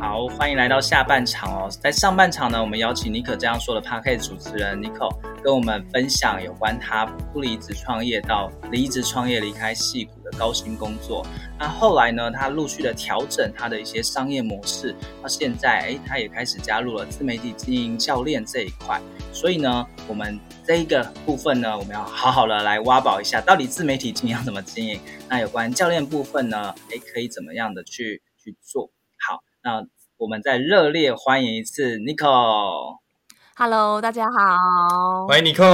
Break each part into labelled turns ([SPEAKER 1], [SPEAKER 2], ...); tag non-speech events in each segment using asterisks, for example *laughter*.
[SPEAKER 1] 好，欢迎来到下半场哦。在上半场呢，我们邀请尼可这样说的 Podcast 主持人尼可跟我们分享有关他不离职创业到离职创业离开戏谷的高薪工作。那后来呢，他陆续的调整他的一些商业模式，到现在，诶，他也开始加入了自媒体经营教练这一块。所以呢，我们这一个部分呢，我们要好好的来挖宝一下，到底自媒体经营要怎么经营？那有关教练部分呢，诶，可以怎么样的去去做？好，那我们再热烈欢迎一次 Nico。
[SPEAKER 2] Hello，大家好，
[SPEAKER 3] 欢迎 Nico。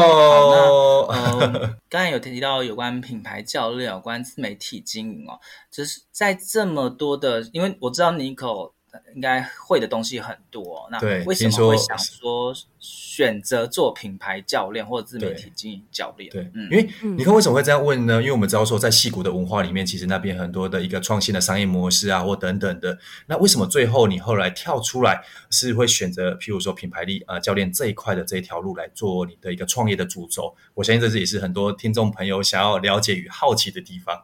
[SPEAKER 1] 呃，*laughs* 刚才有提到有关品牌教练、有关自媒体经营哦，就是在这么多的，因为我知道 Nico。应该会的东西很多，那为什么会想说选择做品牌教练或者自媒体经营教练？
[SPEAKER 3] 对，嗯，因为你看为什么会这样问呢？因为我们知道说，在矽谷的文化里面，其实那边很多的一个创新的商业模式啊，或等等的。那为什么最后你后来跳出来，是会选择譬如说品牌力啊、呃、教练这一块的这一条路来做你的一个创业的主轴？我相信这也是很多听众朋友想要了解与好奇的地方。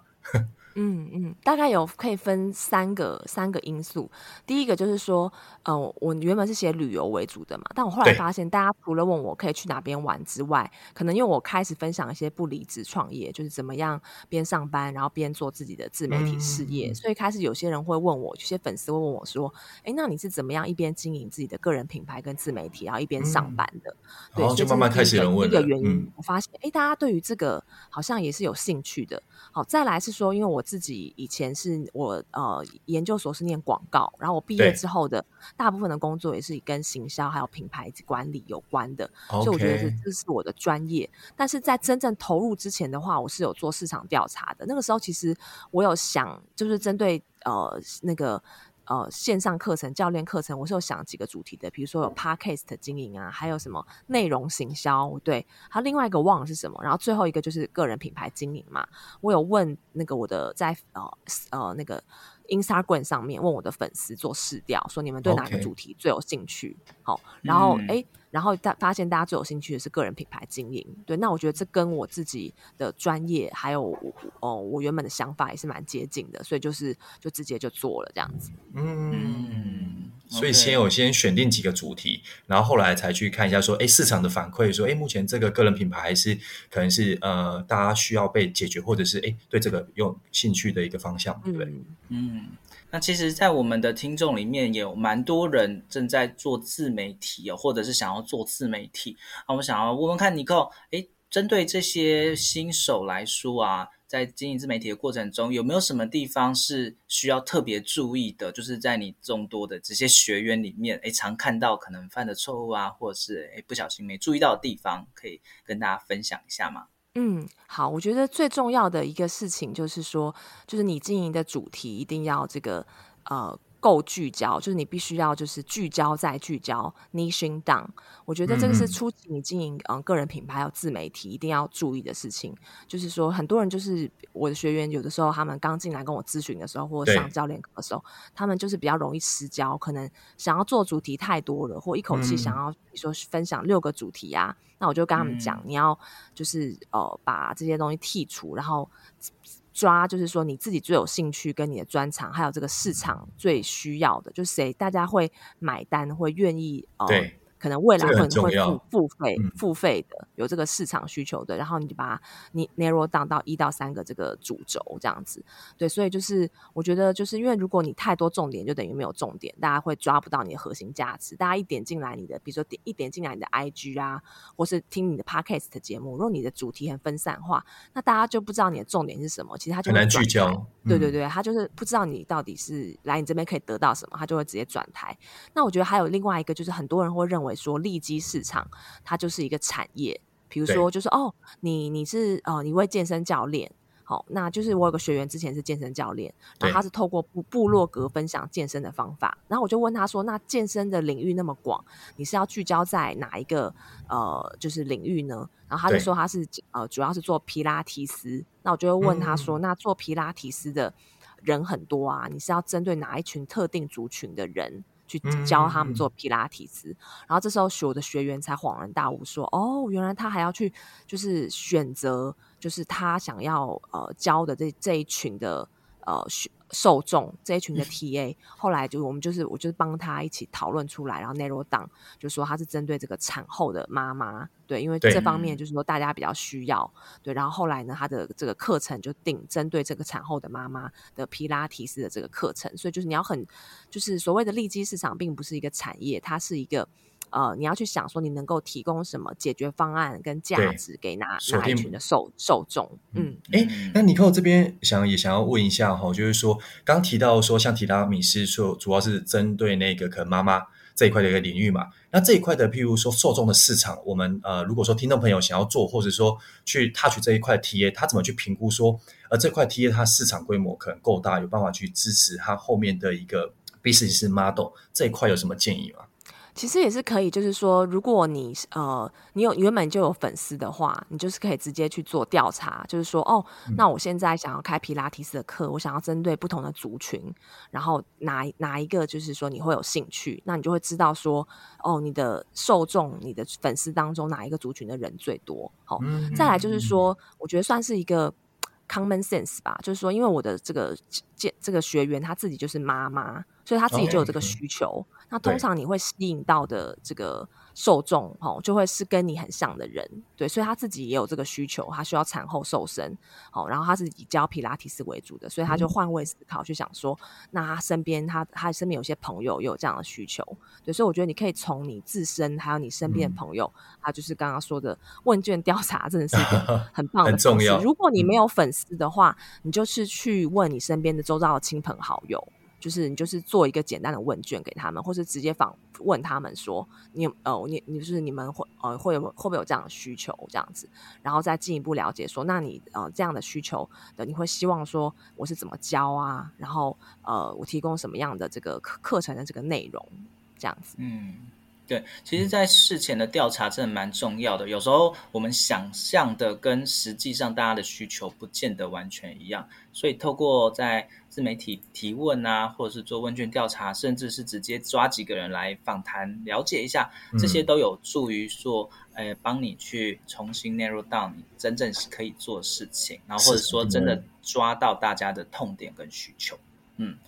[SPEAKER 2] 嗯嗯，大概有可以分三个三个因素。第一个就是说，呃，我原本是写旅游为主的嘛，但我后来发现，大家除了问我可以去哪边玩之外，可能因为我开始分享一些不离职创业，就是怎么样边上班然后边做自己的自媒体事业，嗯、所以开始有些人会问我，有些粉丝会问我说，哎，那你是怎么样一边经营自己的个人品牌跟自媒体，然后一边上班的？嗯、对，就慢慢开始有人问。一个原因，嗯、我发现，哎，大家对于这个好像也是有兴趣的。好，再来是说，因为我。自己以前是我呃研究所是念广告，然后我毕业之后的大部分的工作也是跟行销还有品牌管理有关的，所以我觉得这是我的专业。但是在真正投入之前的话，我是有做市场调查的。那个时候其实我有想，就是针对呃那个。呃，线上课程、教练课程，我是有想几个主题的，比如说有 Podcast 经营啊，还有什么内容行销，对，还有另外一个忘了是什么，然后最后一个就是个人品牌经营嘛。我有问那个我的在呃呃那个 Instagram 上面问我的粉丝做试调，说你们对哪个主题最有兴趣？好 Okay.、哦，然后哎。嗯然后大发现大家最有兴趣的是个人品牌经营，对，那我觉得这跟我自己的专业还有我哦我原本的想法也是蛮接近的，所以就是就直接就做了这样子。
[SPEAKER 3] 嗯，所以先有先选定几个主题，然后后来才去看一下说，哎，市场的反馈说，哎，目前这个个人品牌还是可能是呃大家需要被解决，或者是哎对这个有兴趣的一个方向，对不对？嗯。
[SPEAKER 1] 那其实，在我们的听众里面，有蛮多人正在做自媒体哦，或者是想要做自媒体。那我想要问问看尼可，诶，针对这些新手来说啊，在经营自媒体的过程中，有没有什么地方是需要特别注意的？就是在你众多的这些学员里面，诶，常看到可能犯的错误啊，或者是诶不小心没注意到的地方，可以跟大家分享一下吗？
[SPEAKER 2] 嗯，好，我觉得最重要的一个事情就是说，就是你经营的主题一定要这个呃。够聚焦，就是你必须要就是聚焦再聚焦，niching down。我觉得这个是初期你经营嗯个人品牌还有自媒体一定要注意的事情。就是说，很多人就是我的学员，有的时候他们刚进来跟我咨询的时候，或者上教练课的时候，他们就是比较容易失焦，可能想要做主题太多了，或一口气想要说分享六个主题啊，嗯、那我就跟他们讲，你要就是呃把这些东西剔除，然后。抓，就是说你自己最有兴趣跟你的专长，还有这个市场最需要的，就是谁大家会买单，会愿意呃。
[SPEAKER 3] 对
[SPEAKER 2] 可能未来可能会付付费、
[SPEAKER 3] 嗯、
[SPEAKER 2] 付费的，有这个市场需求的，然后你就把它你 narrow down 到一到三个这个主轴这样子，对，所以就是我觉得就是因为如果你太多重点，就等于没有重点，大家会抓不到你的核心价值。大家一点进来你的，比如说点一点进来你的 IG 啊，或是听你的 Podcast 的节目，如果你的主题很分散化，那大家就不知道你的重点是什么，其实他就
[SPEAKER 3] 很难聚焦。嗯、
[SPEAKER 2] 对对对，他就是不知道你到底是来你这边可以得到什么，他就会直接转台。那我觉得还有另外一个，就是很多人会认为。说利基市场，它就是一个产业。比如说，就是哦，你你是呃，你为健身教练，好、哦，那就是我有个学员之前是健身教练，然后他是透过部部落格分享健身的方法，然后我就问他说，那健身的领域那么广，你是要聚焦在哪一个呃，就是领域呢？然后他就说他是呃，主要是做皮拉提斯。那我就会问他说，嗯、那做皮拉提斯的人很多啊，你是要针对哪一群特定族群的人？去教他们做皮拉提斯，嗯、然后这时候我的学员才恍然大悟说，说哦，原来他还要去就是选择，就是他想要呃教的这这一群的呃学。受众这一群的 TA，后来就我们就是我就是帮他一起讨论出来，然后 narrow down 就说他是针对这个产后的妈妈，对，因为这方面就是说大家比较需要，对，然后后来呢，他的这个课程就定针对这个产后的妈妈的皮拉提斯的这个课程，所以就是你要很就是所谓的利基市场，并不是一个产业，它是一个。呃，你要去想说，你能够提供什么解决方案跟价值给哪哪一群的受受众？嗯，
[SPEAKER 3] 哎、欸，那尼可这边想也想要问一下哈，就是说刚提到说，像提拉米斯说，主要是针对那个可能妈妈这一块的一个领域嘛。那这一块的，譬如说受众的市场，我们呃，如果说听众朋友想要做，或者说去 touch 这一块 TA，他怎么去评估说，呃，这块 TA 它市场规模可能够大，有办法去支持它后面的一个 business model 这一块有什么建议吗？
[SPEAKER 2] 其实也是可以，就是说，如果你呃，你有原本就有粉丝的话，你就是可以直接去做调查，就是说，哦，那我现在想要开皮拉提斯的课，我想要针对不同的族群，然后哪哪一个就是说你会有兴趣，那你就会知道说，哦，你的受众、你的粉丝当中哪一个族群的人最多。好、哦，再来就是说，我觉得算是一个 common sense 吧，就是说，因为我的这个这这个学员他自己就是妈妈，所以他自己就有这个需求。那通常你会吸引到的这个受众，哦，就会是跟你很像的人，对，所以他自己也有这个需求，他需要产后瘦身，好，然后他是以教皮拉提斯为主的，所以他就换位思考，去想说，那他身边他他身边有些朋友也有这样的需求，对，所以我觉得你可以从你自身还有你身边的朋友，他就是刚刚说的问卷调查，真的是一个 *laughs* 很棒的
[SPEAKER 3] 很重要。
[SPEAKER 2] 如果你没有粉丝的话，你就是去问你身边的周遭的亲朋好友。就是你就是做一个简单的问卷给他们，或是直接访问他们说，你呃你你就是你们会呃会有会不会有这样的需求这样子，然后再进一步了解说，那你呃这样的需求的你会希望说我是怎么教啊，然后呃我提供什么样的这个课课程的这个内容这样子，
[SPEAKER 1] 嗯。对，其实，在事前的调查真的蛮重要的。有时候我们想象的跟实际上大家的需求不见得完全一样，所以透过在自媒体提问啊，或者是做问卷调查，甚至是直接抓几个人来访谈，了解一下，这些都有助于说，呃，帮你去重新 narrow down 你真正可以做事情，然后或者说真的抓到大家的痛点跟需求，嗯。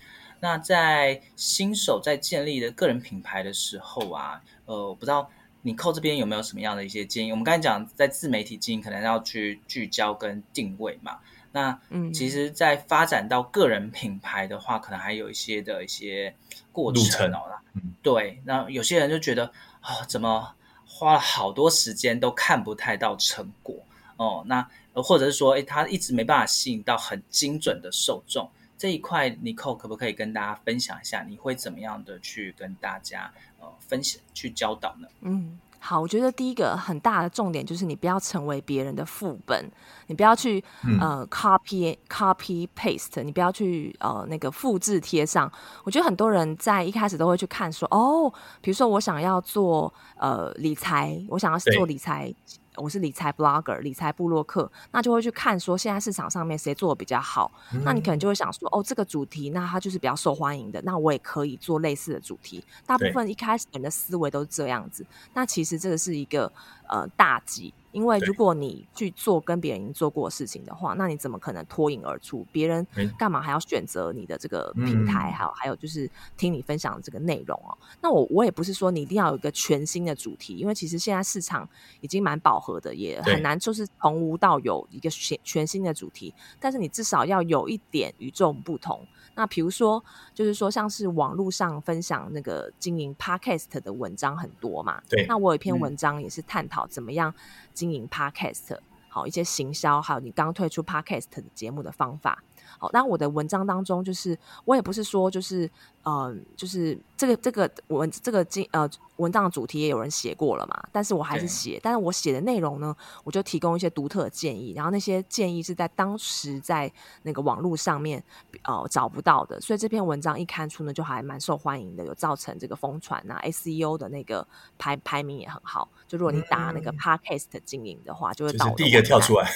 [SPEAKER 1] 那在新手在建立的个人品牌的时候啊，呃，我不知道你扣这边有没有什么样的一些建议？我们刚才讲在自媒体经营，可能要去聚焦跟定位嘛。那嗯，其实，在发展到个人品牌的话，可能还有一些的一些过程哦。嗯，对。那有些人就觉得啊、哦，怎么花了好多时间都看不太到成果哦？那或者是说，诶，他一直没办法吸引到很精准的受众。这一块，尼可可不可以跟大家分享一下？你会怎么样的去跟大家呃分享、去教导呢？
[SPEAKER 2] 嗯，好，我觉得第一个很大的重点就是你不要成为别人的副本，你不要去、嗯、呃 copy copy paste，你不要去呃那个复制贴上。我觉得很多人在一开始都会去看说，哦，比如说我想要做呃理财，我想要做理财。我是理财 blogger，理财部落客，那就会去看说现在市场上面谁做的比较好，嗯、那你可能就会想说，哦，这个主题那它就是比较受欢迎的，那我也可以做类似的主题。大部分一开始人的思维都是这样子，那其实这个是一个呃大忌。因为如果你去做跟别人已经做过的事情的话，那你怎么可能脱颖而出？别人干嘛还要选择你的这个平台？还有、嗯、还有就是听你分享的这个内容哦。那我我也不是说你一定要有一个全新的主题，因为其实现在市场已经蛮饱和的，也很难就是从无到有一个全全新的主题。但是你至少要有一点与众不同。那比如说，就是说，像是网络上分享那个经营 Podcast 的文章很多嘛。
[SPEAKER 3] 对。
[SPEAKER 2] 那我有一篇文章也是探讨怎么样经营 Podcast，好一些行销，还有你刚推出 Podcast 节目的方法。好，那我的文章当中，就是我也不是说就是。呃，就是这个这个文这个经呃文章的主题也有人写过了嘛，但是我还是写，但是我写的内容呢，我就提供一些独特的建议，然后那些建议是在当时在那个网络上面呃找不到的，所以这篇文章一刊出呢，就还蛮受欢迎的，有造成这个疯传啊，SEO 的那个排排名也很好，就如果你打那个 Podcast 经营的话，就会到
[SPEAKER 3] 第一个跳出来，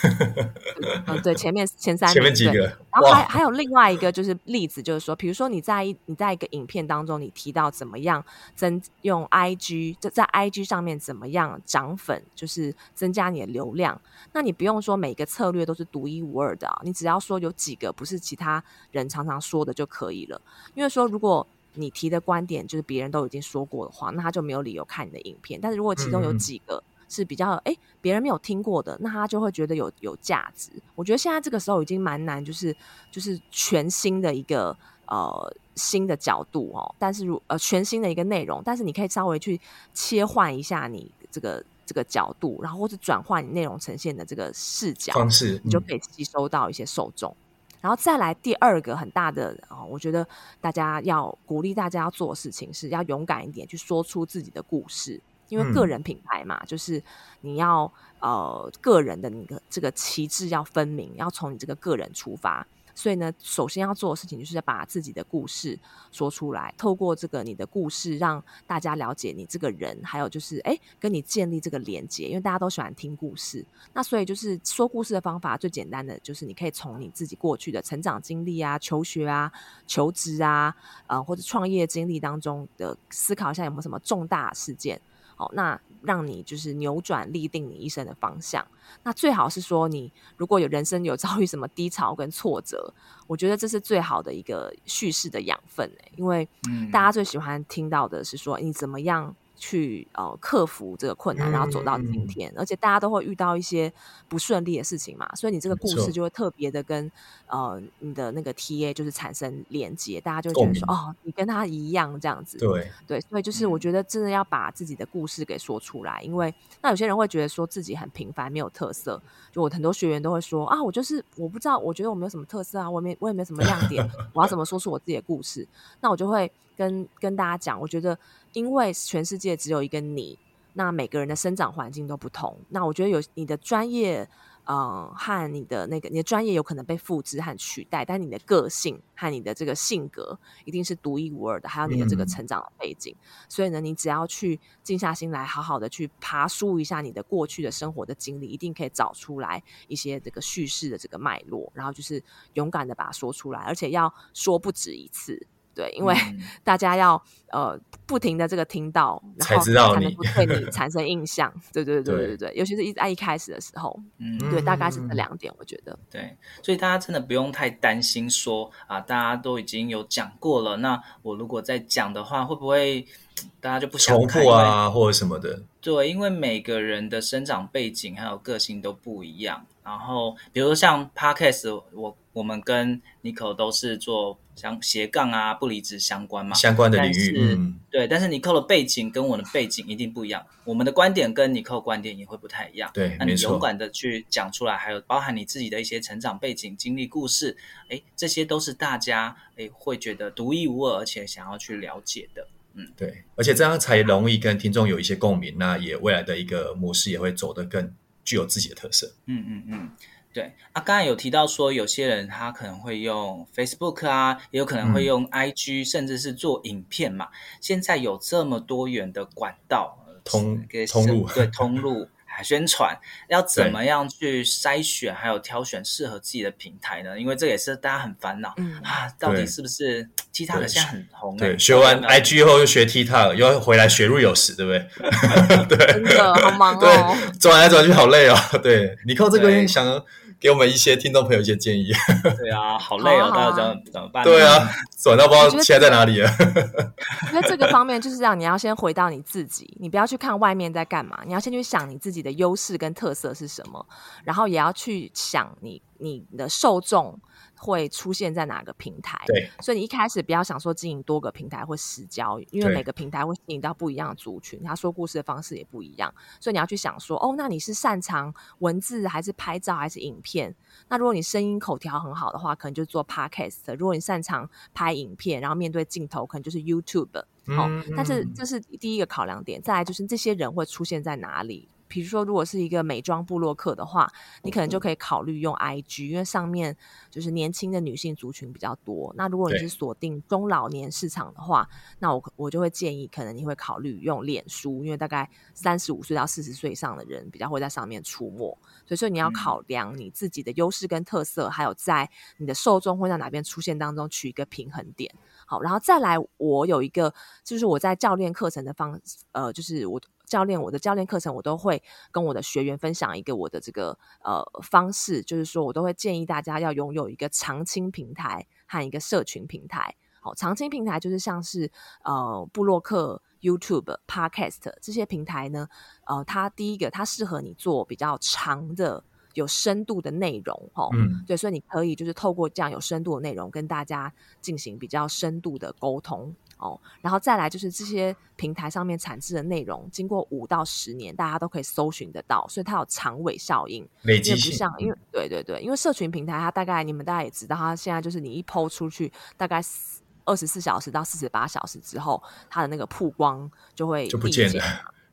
[SPEAKER 3] *laughs*
[SPEAKER 2] 嗯，对，前面前三
[SPEAKER 3] 前面几个，
[SPEAKER 2] 然后还还有另外一个就是例子，就是说，比如说你在你在一个影片当中，你提到怎么样增用 IG，就在 IG 上面怎么样涨粉，就是增加你的流量。那你不用说每个策略都是独一无二的啊，你只要说有几个不是其他人常常说的就可以了。因为说如果你提的观点就是别人都已经说过的话，那他就没有理由看你的影片。但是如果其中有几个是比较哎别人没有听过的，那他就会觉得有有价值。我觉得现在这个时候已经蛮难，就是就是全新的一个呃。新的角度哦，但是如呃全新的一个内容，但是你可以稍微去切换一下你这个这个角度，然后或者转换你内容呈现的这个视角
[SPEAKER 3] 方式，嗯、
[SPEAKER 2] 你就可以吸收到一些受众。然后再来第二个很大的啊、哦，我觉得大家要鼓励大家要做的事情是要勇敢一点，去说出自己的故事，因为个人品牌嘛，嗯、就是你要呃个人的你的这个旗帜要分明，要从你这个个人出发。所以呢，首先要做的事情就是要把自己的故事说出来，透过这个你的故事，让大家了解你这个人，还有就是哎，跟你建立这个连接，因为大家都喜欢听故事。那所以就是说故事的方法最简单的就是你可以从你自己过去的成长经历啊、求学啊、求职啊，呃，或者创业经历当中的思考一下有没有什么重大事件。好，那让你就是扭转立定你一生的方向。那最好是说，你如果有人生有遭遇什么低潮跟挫折，我觉得这是最好的一个叙事的养分，因为大家最喜欢听到的是说你怎么样。去呃克服这个困难，然后走到今天，嗯、而且大家都会遇到一些不顺利的事情嘛，所以你这个故事就会特别的跟呃你的那个 TA 就是产生连接，大家就会觉得说哦，你跟他一样这样子，
[SPEAKER 3] 对。
[SPEAKER 2] 对，所以就是我觉得真的要把自己的故事给说出来，因为那有些人会觉得说自己很平凡没有特色，就我很多学员都会说啊，我就是我不知道，我觉得我没有什么特色啊，我没我也没什么亮点，我要怎么说出我自己的故事？那我就会跟跟大家讲，我觉得。因为全世界只有一个你，那每个人的生长环境都不同。那我觉得有你的专业，嗯、呃，和你的那个你的专业有可能被复制和取代，但你的个性和你的这个性格一定是独一无二的，还有你的这个成长的背景。嗯、所以呢，你只要去静下心来，好好的去爬梳一下你的过去的生活的经历，一定可以找出来一些这个叙事的这个脉络，然后就是勇敢的把它说出来，而且要说不止一次。对，因为 *laughs* 大家要呃不停的这个听到，然后才能够对你产生印象。对对对对对对，尤其是一在一开始的时候，嗯，对，大概是这两点，我觉得。
[SPEAKER 1] 对，所以大家真的不用太担心说啊，大家都已经有讲过了，那我如果再讲的话，会不会大家就不想看
[SPEAKER 3] 重复啊，或者什么的？
[SPEAKER 1] 对，因为每个人的生长背景还有个性都不一样。然后，比如说像 Podcast，我我们跟 Nico 都是做相斜杠啊、不离职相关嘛，
[SPEAKER 3] 相关的领域。
[SPEAKER 1] 是嗯，对。但是 Nico 的背景跟我的背景一定不一样，我们的观点跟 Nico 观点也会不太一样。
[SPEAKER 3] 对，
[SPEAKER 1] 那你勇敢的去讲出来，还有包含你自己的一些成长背景、经历故事，哎，这些都是大家哎会觉得独一无二，而且想要去了解的。嗯，
[SPEAKER 3] 对。而且这样才容易跟听众有一些共鸣，那也未来的一个模式也会走得更。具有自己的特色。
[SPEAKER 1] 嗯嗯嗯，对啊，刚才有提到说，有些人他可能会用 Facebook 啊，也有可能会用 IG，、嗯、甚至是做影片嘛。现在有这么多元的管道，
[SPEAKER 3] 通通路，
[SPEAKER 1] 对通路，牌宣传，要怎么样去筛选还有挑选适合自己的平台呢？因为这也是大家很烦恼、嗯、啊，到底是不是 TikTok 现在很红、欸？
[SPEAKER 3] 对，学完 IG 后又学 TikTok，又要回来学 Reels，对不对？*laughs* 对，
[SPEAKER 2] 真的好忙哦，
[SPEAKER 3] 对，转来转去好累哦。对，你靠这个想。给我们一些听众朋友一些建议。*laughs*
[SPEAKER 1] 对啊，好累哦，大家怎么怎么办？
[SPEAKER 3] 对啊，转到不知道切在在哪里了。*laughs*
[SPEAKER 2] 因为这个方面就是让你要先回到你自己，你不要去看外面在干嘛，你要先去想你自己的优势跟特色是什么，然后也要去想你你的受众。会出现在哪个平台？
[SPEAKER 3] 对，
[SPEAKER 2] 所以你一开始不要想说经营多个平台或实交，因为每个平台会吸引到不一样的族群，他说故事的方式也不一样，所以你要去想说，哦，那你是擅长文字还是拍照还是影片？那如果你声音口条很好的话，可能就做 Podcast；如果你擅长拍影片，然后面对镜头，可能就是 YouTube。好、但是这是第一个考量点。再来就是这些人会出现在哪里？比如说，如果是一个美妆部落客的话，你可能就可以考虑用 IG，因为上面就是年轻的女性族群比较多。那如果你是锁定中老年市场的话，那我我就会建议，可能你会考虑用脸书，因为大概三十五岁到四十岁以上的人比较会在上面出没。所以说你要考量你自己的优势跟特色，还有在你的受众会在哪边出现当中取一个平衡点。好，然后再来，我有一个就是我在教练课程的方，呃，就是我。教练，我的教练课程，我都会跟我的学员分享一个我的这个呃方式，就是说我都会建议大家要拥有一个长青平台和一个社群平台。好，长青平台就是像是呃布洛克、YouTube、Podcast 这些平台呢，呃，它第一个它适合你做比较长的、有深度的内容，哦，嗯，对，所以你可以就是透过这样有深度的内容跟大家进行比较深度的沟通。哦，然后再来就是这些平台上面产制的内容，经过五到十年，大家都可以搜寻得到，所以它有长尾效应。
[SPEAKER 3] 累积
[SPEAKER 2] 不像，因为对对对，因为社群平台它大概你们大家也知道，它现在就是你一 PO 出去，大概二十四小时到四十八小时之后，它的那个曝光就会
[SPEAKER 3] 就不见了。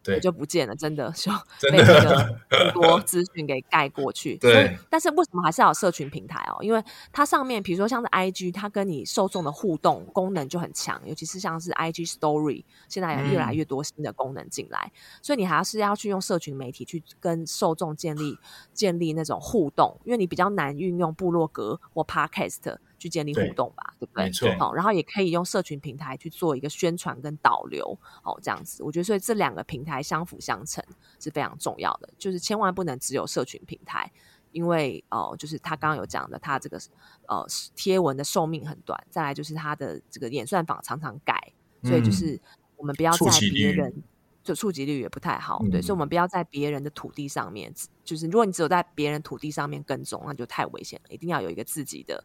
[SPEAKER 3] 对，
[SPEAKER 2] 就不见了，真的就 *laughs* 被那个 *laughs* 很多资讯给盖过去。
[SPEAKER 3] 对，
[SPEAKER 2] 但是为什么还是要有社群平台哦？因为它上面，比如说像是 IG，它跟你受众的互动功能就很强，尤其是像是 IG Story，现在有越来越多新的功能进来，嗯，所以你还是要去用社群媒体去跟受众建立建立那种互动，因为你比较难运用部落格或 Podcast。去建立互动吧，对，对不对？
[SPEAKER 3] 没错。
[SPEAKER 2] 好，然后也可以用社群平台去做一个宣传跟导流，哦，这样子，我觉得所以这两个平台相辅相成是非常重要的，就是千万不能只有社群平台，因为哦、呃，就是他刚刚有讲的，他这个呃贴文的寿命很短，再来就是他的这个演算法常常改，所以就是我们不要在别人就触及率也不太好，对，所以我们不要在别人的土地上面，就是如果你只有在别人土地上面耕种，那就太危险了，一定要有一个自己的。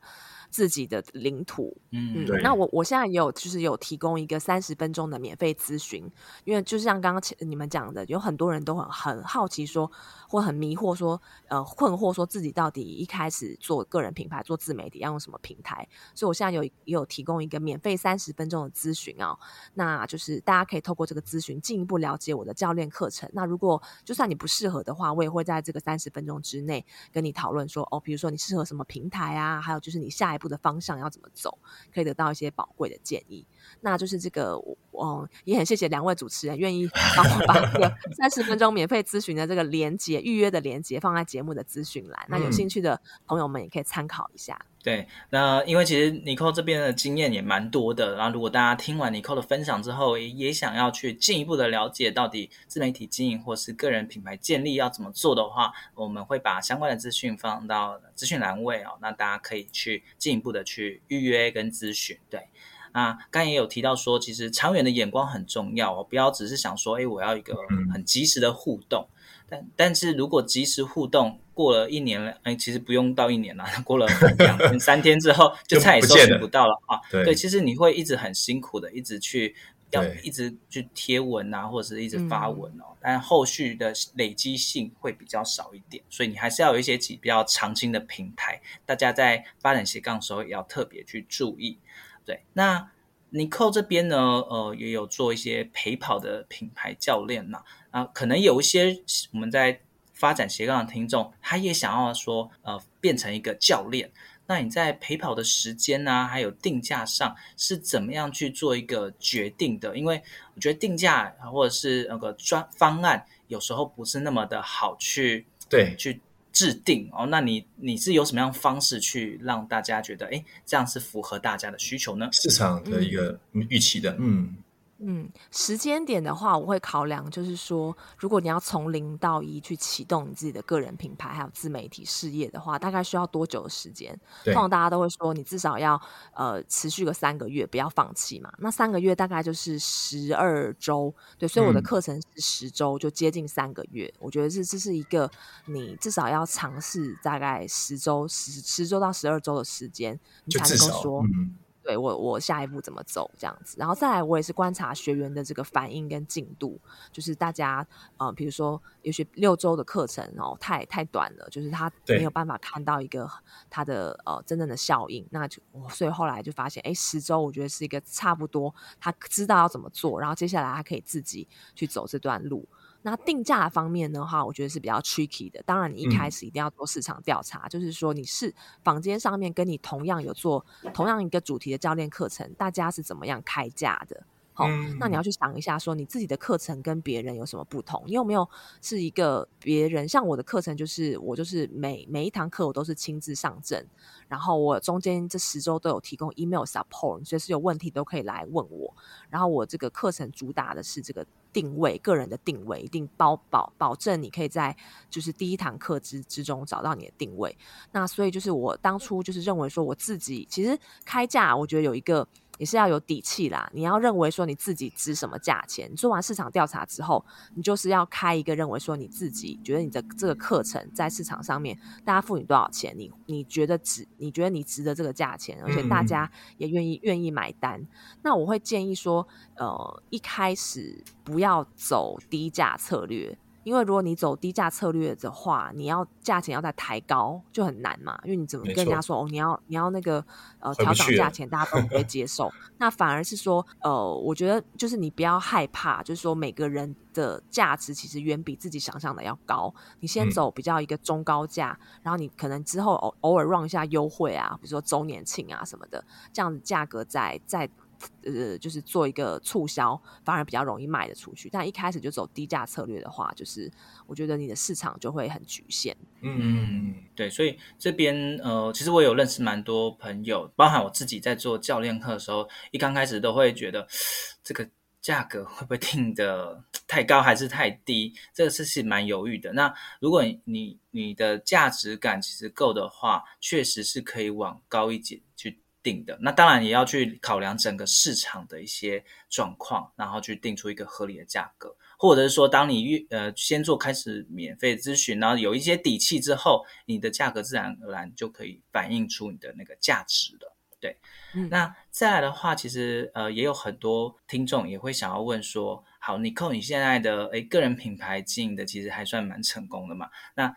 [SPEAKER 2] 自己的领土，嗯，嗯，那我我现在也有就是有提供一个三十分钟的免费咨询，因为就是像刚刚你们讲的，有很多人都很很好奇说，或很迷惑说，呃，困惑说自己到底一开始做个人品牌做自媒体要用什么平台，所以我现在有也有提供一个免费三十分钟的咨询啊，那就是大家可以透过这个咨询进一步了解我的教练课程。那如果就算你不适合的话，我也会在这这个三十分钟之内跟你讨论说，哦，比如说你适合什么平台啊，还有就是你下一步的方向要怎么走，可以得到一些宝贵的建议。那就是这个，我、嗯、也很谢谢两位主持人愿意帮我把这个 *laughs* 三十分钟免费咨询的这个连接、预约的连接放在节目的资讯栏。那有兴趣的朋友们也可以参考一下。
[SPEAKER 1] 对，那因为其实尼寇这边的经验也蛮多的，然后如果大家听完尼寇的分享之后，也也想要去进一步的了解到底自媒体经营或是个人品牌建立要怎么做的话，我们会把相关的资讯放到资讯栏位哦，那大家可以去进一步的去预约跟咨询。对，啊，刚也有提到说，其实长远的眼光很重要哦，不要只是想说，哎，我要一个很及时的互动。但但是如果及时互动过了一年了，哎，其实不用到一年了，过了两 *laughs* 天三天之后，就再也搜寻不到了啊。对，对，其实你会一直很辛苦的，一直去要一直去贴文啊，或者是一直发文哦，但后续的累积性会比较少一点，所以你还是要有一些几比较长青的平台，大家在发展斜杠的时候也要特别去注意。对，那尼寇这边呢，呃，也有做一些陪跑的品牌教练呐。啊，可能有一些我们在发展斜杠的听众，他也想要说，呃，变成一个教练。那你在陪跑的时间呢、啊，还有定价上是怎么样去做一个决定的？因为我觉得定价或者是那个专方案，有时候不是那么的好去
[SPEAKER 3] 对
[SPEAKER 1] 去制定哦。那你你是有什么样方式去让大家觉得哎，这样是符合大家的需求呢？
[SPEAKER 3] 市场的一个预期的，嗯。
[SPEAKER 2] 嗯，时间点的话，我会考量，就是说，如果你要从零到一去启动你自己的个人品牌还有自媒体事业的话，大概需要多久的时间？通常大家都会说，你至少要呃持续个三个月，不要放弃嘛。那三个月大概就是十二周，对，所以我的课程是十周，就接近三个月。嗯、我觉得这这是一个你至少要尝试大概十周十十周到十二周的时间，你才能够说。对我，我下一步怎么走这样子，然后再来，我也是观察学员的这个反应跟进度，就是大家呃，比如说有些六周的课程哦，太太短了，就是他没有办法看到一个他的呃真正的效应，那就所以后来就发现，哎，十周我觉得是一个差不多，他知道要怎么做，然后接下来他可以自己去走这段路。那定价方面的话，我觉得是比较 tricky 的。当然，你一开始一定要做市场调查，嗯、就是说你是房间上面跟你同样有做同样一个主题的教练课程，大家是怎么样开价的？好、嗯，那你要去想一下，说你自己的课程跟别人有什么不同？你有没有是一个别人？像我的课程，就是我就是每每一堂课我都是亲自上阵，然后我中间这十周都有提供 email support，随时有问题都可以来问我。然后我这个课程主打的是这个。定位个人的定位，一定包保保证你可以在就是第一堂课之之中找到你的定位。那所以就是我当初就是认为说，我自己其实开价，我觉得有一个。也是要有底气啦。你要认为说你自己值什么价钱，你做完市场调查之后，你就是要开一个认为说你自己觉得你的这个课程在市场上面大家付你多少钱，你你觉得值，你觉得你值得这个价钱，而且大家也愿意愿意买单。那我会建议说，呃，一开始不要走低价策略。因为如果你走低价策略的话，你要价钱要再抬高就很难嘛。因为你怎么跟人家说哦，你要你要那个呃调涨价钱，大家都不会接受。*laughs* 那反而是说呃，我觉得就是你不要害怕，就是说每个人的价值其实远比自己想象的要高。你先走比较一个中高价，嗯、然后你可能之后偶偶尔 run 一下优惠啊，比如说周年庆啊什么的，这样子价格再再。呃，就是做一个促销，反而比较容易卖得出去。但一开始就走低价策略的话，就是我觉得你的市场就会很局限。
[SPEAKER 1] 嗯，对，所以这边呃，其实我有认识蛮多朋友，包含我自己在做教练课的时候，一刚开始都会觉得这个价格会不会定得太高还是太低，这个是是蛮犹豫的。那如果你你的价值感其实够的话，确实是可以往高一点。定的，那当然也要去考量整个市场的一些状况，然后去定出一个合理的价格，或者是说，当你预呃先做开始免费咨询，然后有一些底气之后，你的价格自然而然就可以反映出你的那个价值了。对，嗯、那再来的话，其实呃也有很多听众也会想要问说，好，Nicole，你现在的诶个人品牌经营的其实还算蛮成功的嘛？那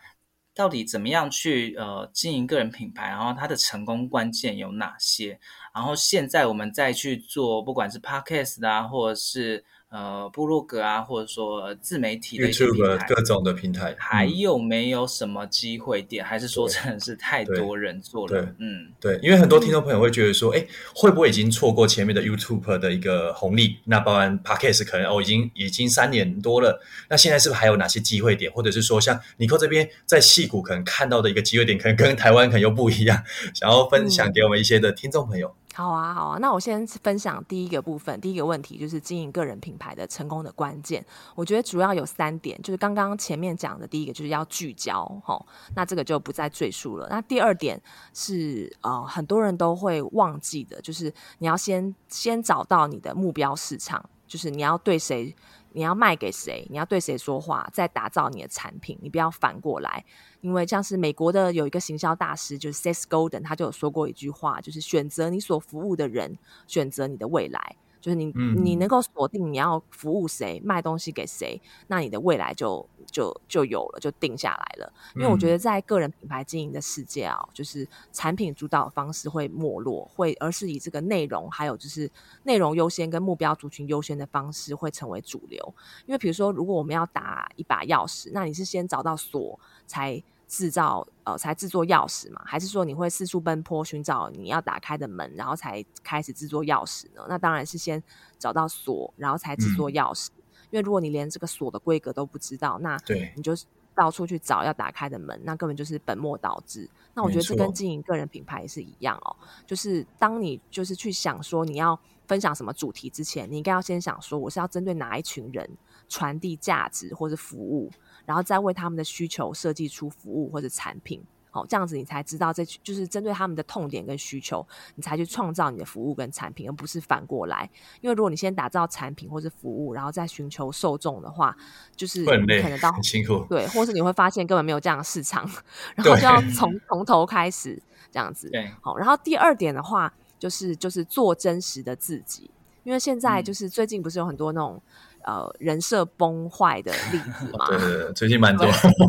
[SPEAKER 1] 到底怎么样去呃经营个人品牌？然后它的成功关键有哪些？然后现在我们再去做，不管是 Podcast 啊，或者是。呃，部落格啊，或者说自媒体的
[SPEAKER 3] YouTube 各种的平台，
[SPEAKER 1] 还有没有什么机会点？嗯、还是说真的是太多人做了？嗯，
[SPEAKER 3] 对，因为很多听众朋友会觉得说，哎、嗯，会不会已经错过前面的 YouTube 的一个红利？那包含 Podcast 可能哦，已经已经三年多了。那现在是不是还有哪些机会点？或者是说，像 Nicole 这边在戏谷可能看到的一个机会点，可能跟台湾可能又不一样，想要分享给我们一些的听众朋友。嗯
[SPEAKER 2] 好啊，好啊，那我先分享第一个部分。第一个问题就是经营个人品牌的成功的关键，我觉得主要有三点，就是刚刚前面讲的第一个就是要聚焦，吼，那这个就不再赘述了。那第二点是呃，很多人都会忘记的，就是你要先先找到你的目标市场，就是你要对谁。你要卖给谁？你要对谁说话？再打造你的产品，你不要反过来。因为像是美国的有一个行销大师，就是 Seth Golden，他就有说过一句话，就是选择你所服务的人，选择你的未来。就是你，你能够锁定你要服务谁，卖东西给谁，那你的未来就就就有了，就定下来了。因为我觉得在个人品牌经营的世界啊，就是产品主导的方式会没落，会而是以这个内容，还有就是内容优先跟目标族群优先的方式会成为主流。因为比如说，如果我们要打一把钥匙，那你是先找到锁才。制造呃，才制作钥匙嘛？还是说你会四处奔波寻找你要打开的门，然后才开始制作钥匙呢？那当然是先找到锁，然后才制作钥匙。嗯、因为如果你连这个锁的规格都不知道，那对你就到处去找要打开的门，那根本就是本末倒置。那我觉得这跟经营个人品牌也是一样哦，就是当你就是去想说你要分享什么主题之前，你应该要先想说我是要针对哪一群人传递价值或者服务，然后再为他们的需求设计出服务或者产品。好，这样子你才知道，这就是针对他们的痛点跟需求，你才去创造你的服务跟产品，而不是反过来。因为如果你先打造产品或是服务，然后再寻求受众的话，就是你可能到
[SPEAKER 3] 很辛苦，
[SPEAKER 2] 对，或是你会发现根本没有这样的市场，然后就要从从头开始这样子。
[SPEAKER 1] 对，
[SPEAKER 2] 好，然后第二点的话，就是就是做真实的自己，因为现在就是最近不是有很多那种。呃，人设崩坏的例子嘛，
[SPEAKER 3] 对，对，对，最近蛮多。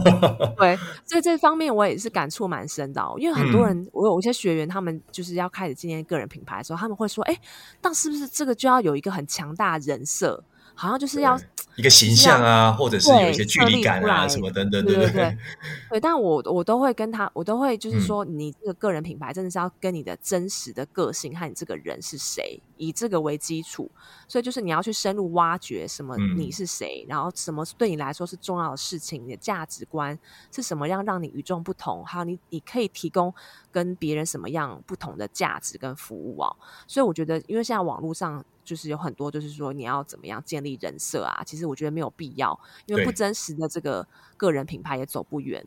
[SPEAKER 3] *laughs*
[SPEAKER 2] 对，所以这方面我也是感触蛮深的，哦，因为很多人，嗯、我有一些学员，他们就是要开始经营个人品牌的时候，他们会说：“哎，那是不是这个就要有一个很强大的人设？”好像就是要
[SPEAKER 3] 一个形象啊，或者是有一些距离感啊，什么等等，对对对。
[SPEAKER 2] 对，但我我都会跟他，我都会就是说，你这个个人品牌真的是要跟你的真实的个性和你这个人是谁，以这个为基础。所以就是你要去深入挖掘什么你是谁，然后什么对你来说是重要的事情，你的价值观是什么样让你与众不同，还有你你可以提供跟别人什么样不同的价值跟服务啊。所以我觉得，因为现在网络上。就是有很多，就是说你要怎么样建立人设啊？其实我觉得没有必要，因为不真实的这个个人品牌也走不
[SPEAKER 3] 远。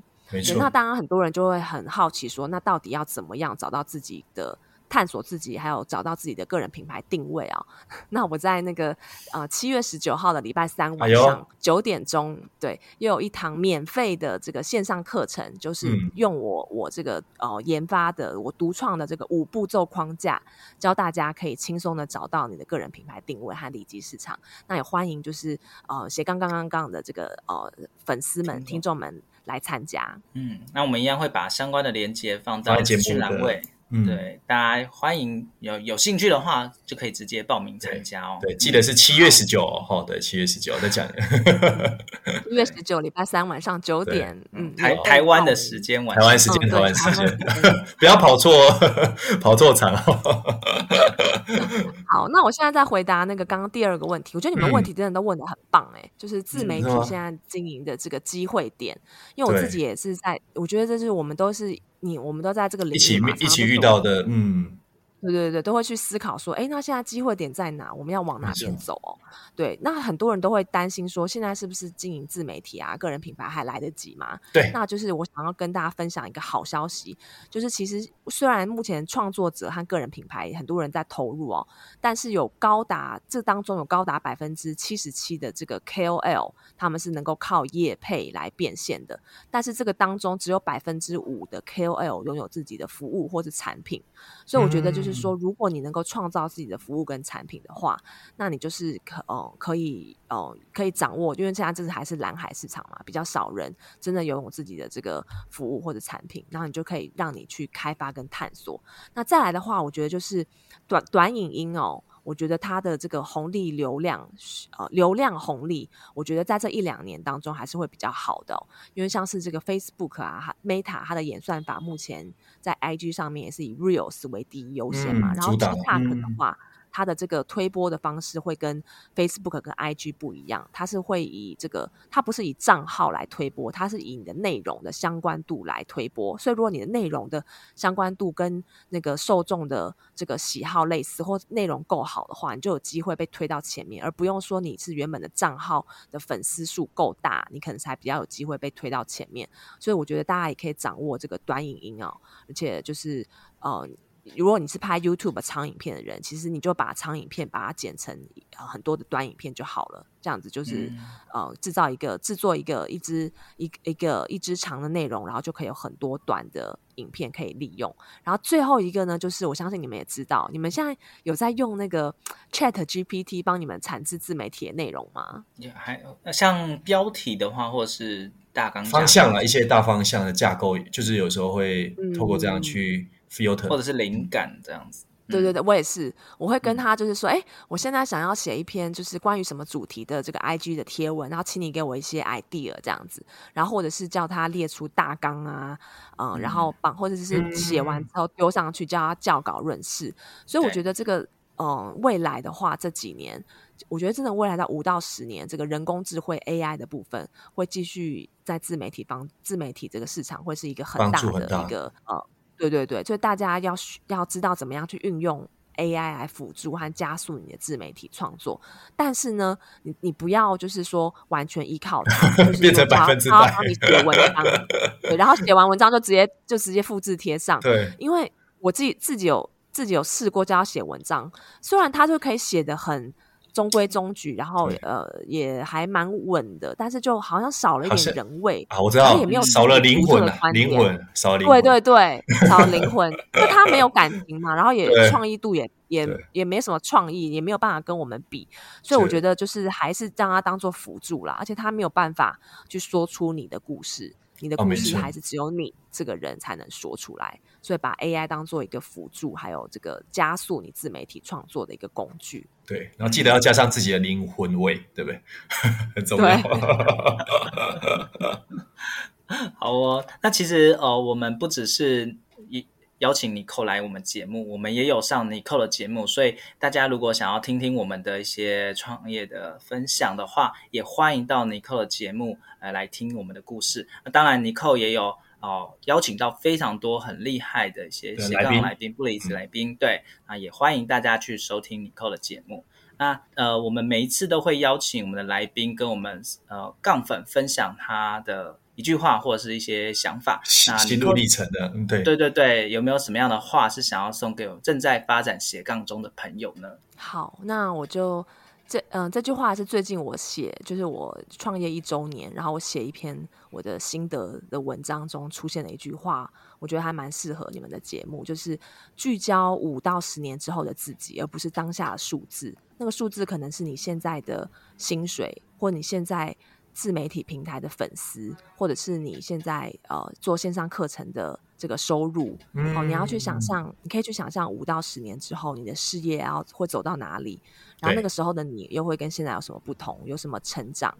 [SPEAKER 2] 那当然很多人就会很好奇说，那到底要怎么样找到自己的？探索自己，还有找到自己的个人品牌定位啊！*laughs* 那我在那个呃七月十九号的礼拜三晚上九点钟，哎、对，又有一堂免费的这个线上课程，就是用我我这个呃研发的我独创的这个五步骤框架，教大家可以轻松的找到你的个人品牌定位和利基市场。那也欢迎就是呃斜杠杠杠杠的这个呃粉丝们、听众们来参加。
[SPEAKER 1] 嗯，那我们一样会把相关的链接放在资讯栏位。嗯，对，大家欢迎有有兴趣的话，就可以直接报名参加哦。
[SPEAKER 3] 对，对记得是七月十九哦，对，七月十九再讲。*laughs*
[SPEAKER 2] 七月十九礼拜三晚上九点，嗯，
[SPEAKER 1] 台台湾的时间晚上，
[SPEAKER 3] 台湾时间，台湾时间，*laughs* 不要跑错，跑错场。*laughs* *laughs*
[SPEAKER 2] 好，那我现在在回答那个刚刚第二个问题，我觉得你们问题真的都问的很棒，哎，就是自媒体现在经营的这个机会点，因为我自己也是在，我觉得这是我们都是。你我们都在这个领域，
[SPEAKER 3] 一起一起遇到的，嗯。
[SPEAKER 2] 对对对，都会去思考说，哎，那现在机会点在哪？我们要往哪边走哦？对，那很多人都会担心说，现在是不是经营自媒体啊、个人品牌还来得及吗？
[SPEAKER 3] 对，
[SPEAKER 2] 那就是我想要跟大家分享一个好消息，就是其实虽然目前创作者和个人品牌很多人在投入哦，但是有高达这当中有高达百分之七十七的这个 KOL，他们是能够靠业配来变现的，但是这个当中只有百分之五的 KOL 拥有自己的服务或者产品，所以我觉得就是。就是说，如果你能够创造自己的服务跟产品的话，那你就是可哦、呃、可以哦、呃、可以掌握，因为现在这是还是蓝海市场嘛，比较少人真的拥有自己的这个服务或者产品，然后你就可以让你去开发跟探索。那再来的话，我觉得就是短短影音哦。我觉得它的这个红利流量，呃，流量红利，我觉得在这一两年当中还是会比较好的哦，因为像是这个 Facebook 啊，Meta 它的演算法目前在 IG 上面也是以 Reels 为第一优先嘛，嗯、然后 TikTok 的话。它的这个推播的方式会跟 Facebook 跟 IG 不一样，它是会以这个，它不是以账号来推播，它是以你的内容的相关度来推播。所以，如果你的内容的相关度跟那个受众的这个喜好类似，或内容够好的话，你就有机会被推到前面，而不用说你是原本的账号的粉丝数够大，你可能才比较有机会被推到前面。所以，我觉得大家也可以掌握这个短影音哦，而且就是呃。如果你是拍 YouTube 长影片的人，其实你就把长影片把它剪成很多的短影片就好了。这样子就是、嗯、呃制造一个制作一个一支一一个一支长的内容，然后就可以有很多短的影片可以利用。然后最后一个呢，就是我相信你们也知道，你们现在有在用那个 Chat GPT 帮你们产制自媒体的内容吗？
[SPEAKER 1] 也还像标题的话，或者是大纲
[SPEAKER 3] 方向啊，一些大方向的架构，就是有时候会透过这样去。
[SPEAKER 1] 或者是灵感这样子，
[SPEAKER 2] 对对对，我也是，我会跟他就是说，哎、嗯，我现在想要写一篇就是关于什么主题的这个 IG 的贴文，然后请你给我一些 idea 这样子，然后或者是叫他列出大纲啊，嗯，嗯。然后绑或者是写完之后丢上去叫他校稿润饰，所以我觉得这个，嗯，未来的话这几年。我觉得真的未来到五到十年，这个人工智慧 AI 的部分会继续在自媒体方自媒体这个市场会是一个很大的一个呃，对对对，就大家要要知道怎么样去运用 AI 来辅助和加速你的自媒体创作。但是呢，你你不要就是说完全依靠它，就是
[SPEAKER 3] 变成百分之百，
[SPEAKER 2] 然后帮你写文章，*laughs* 对，然后写完文章就直接就直接复制贴上，
[SPEAKER 3] 对，
[SPEAKER 2] 因为我自己自己有自己有试过叫他写文章，虽然他就可以写的很。中规中矩，然后呃也还蛮稳的，但是就好像少了一点人味
[SPEAKER 3] 啊！我知道，
[SPEAKER 2] 也没有
[SPEAKER 3] 少了灵魂了，灵魂少了灵
[SPEAKER 2] 魂，对对对，少了灵 *laughs* 魂，就他没有感 *laughs* 情嘛，然后也创意度也也也没什么创意，也没有办法跟我们比，所以我觉得就是还是让他当做辅助啦，而且他没有办法去说出你的故事。你的故事还是只有你这个人才能说出来，哦、所以把 AI 当做一个辅助，还有这个加速你自媒体创作的一个工具。
[SPEAKER 3] 对，然后记得要加上自己的灵魂味，对不对？*laughs* 很重要。*laughs*
[SPEAKER 1] 好哦，那其实呃，我们不只是一。邀请尼寇来我们节目，我们也有上尼寇的节目，所以大家如果想要听听我们的一些创业的分享的话，也欢迎到尼寇的节目来来听我们的故事。那当然，尼寇也有哦邀请到非常多很厉害的一些斜杠来宾、不离职来宾，对，啊也欢迎大家去收听尼寇的节目。那呃，我们每一次都会邀请我们的来宾跟我们呃杠粉分享他的。一句话或者是一些想法，那
[SPEAKER 3] 心路历程的，嗯，对，
[SPEAKER 1] 对对对，有没有什么样的话是想要送给我正在发展斜杠中的朋友呢？
[SPEAKER 2] 好，那我就这嗯、呃，这句话是最近我写，就是我创业一周年，然后我写一篇我的心得的文章中出现的一句话，我觉得还蛮适合你们的节目，就是聚焦五到十年之后的自己，而不是当下的数字。那个数字可能是你现在的薪水，或你现在。自媒体平台的粉丝，或者是你现在呃做线上课程的这个收入，嗯、哦，你要去想象，你可以去想象五到十年之后你的事业要会走到哪里，然后那个时候的你又会跟现在有什么不同，有什么成长？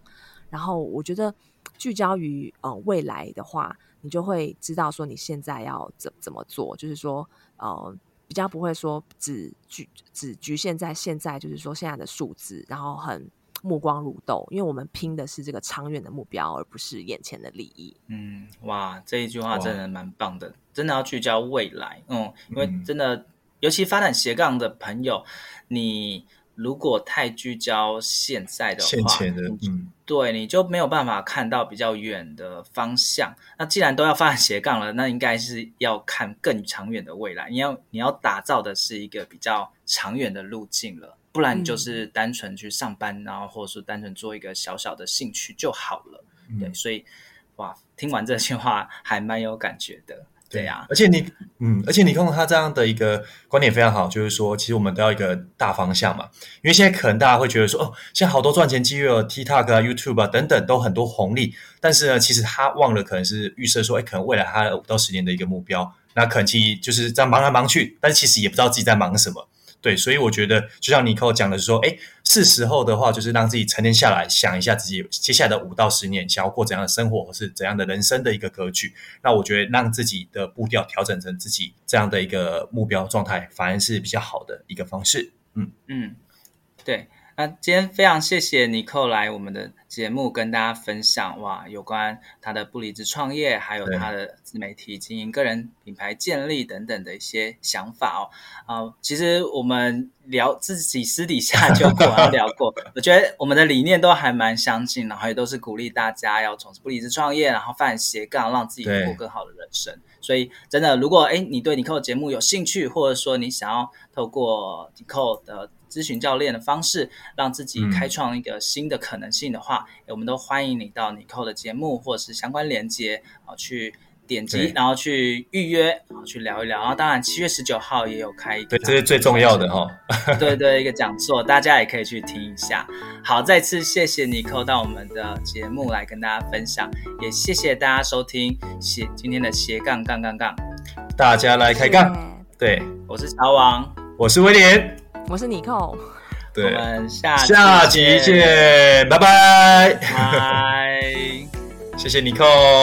[SPEAKER 2] 然后我觉得聚焦于呃未来的话，你就会知道说你现在要怎怎么做，就是说呃比较不会说只局只局限在现在，就是说现在的数字，然后很。目光如豆，因为我们拼的是这个长远的目标，而不是眼前的利益。
[SPEAKER 1] 嗯，哇，这一句话真的蛮棒的，真的要聚焦未来。嗯，因为真的，嗯、尤其发展斜杠的朋友，你如果太聚焦现在的话，
[SPEAKER 3] 现前的，嗯，
[SPEAKER 1] 对，你就没有办法看到比较远的方向。那既然都要发展斜杠了，那应该是要看更长远的未来。你要你要打造的是一个比较长远的路径了。不然就是单纯去上班，嗯、然后或者是单纯做一个小小的兴趣就好了。嗯、对，所以哇，听完这些话还蛮有感觉的。对呀、啊，
[SPEAKER 3] 而且你，嗯，而且你看到他这样的一个观点非常好，就是说，其实我们都要一个大方向嘛。因为现在可能大家会觉得说，哦，现在好多赚钱机会，TikTok 啊、YouTube 啊等等都很多红利，但是呢，其实他忘了可能是预设说，哎，可能未来他五到十年的一个目标，那可能其实就是在忙来忙去，但是其实也不知道自己在忙什么。对，所以我觉得就像尼寇讲的是说，哎，是时候的话，就是让自己沉淀下来，想一下自己接下来的五到十年想要过怎样的生活，或是怎样的人生的一个格局。那我觉得让自己的步调调整成自己这样的一个目标状态，反而是比较好的一个方式。嗯
[SPEAKER 1] 嗯，对。那今天非常谢谢尼寇来我们的节目跟大家分享哇，有关他的不离职创业，还有他的自媒体经营、个人品牌建立等等的一些想法哦。啊、呃，其实我们聊自己私底下就果然聊过，*laughs* 我觉得我们的理念都还蛮相近，然后也都是鼓励大家要从事不离职创业，然后发展斜杠，让自己过更好的人生。所以真的，如果哎你对尼寇的节目有兴趣，或者说你想要透过尼寇的咨询教练的方式，让自己开创一个新的可能性的话，嗯、我们都欢迎你到尼寇的节目或者是相关连接啊，去点击，然后去预约，然后去聊一聊。然后当然七月十九号也有开一个，
[SPEAKER 3] 对，这是最重要的哈、*laughs* 哦。
[SPEAKER 1] 对对，一个讲座，大家也可以去听一下。好，再次谢谢尼寇到我们的节目来跟大家分享，也谢谢大家收听斜今天的斜杠杠杠杠，
[SPEAKER 3] 大家来开杠。对，
[SPEAKER 1] 我是小王，
[SPEAKER 3] 我是威廉。
[SPEAKER 2] 我是尼寇，
[SPEAKER 1] 对，我们下
[SPEAKER 3] 下集见，拜拜，
[SPEAKER 1] 拜，
[SPEAKER 3] 谢谢尼寇。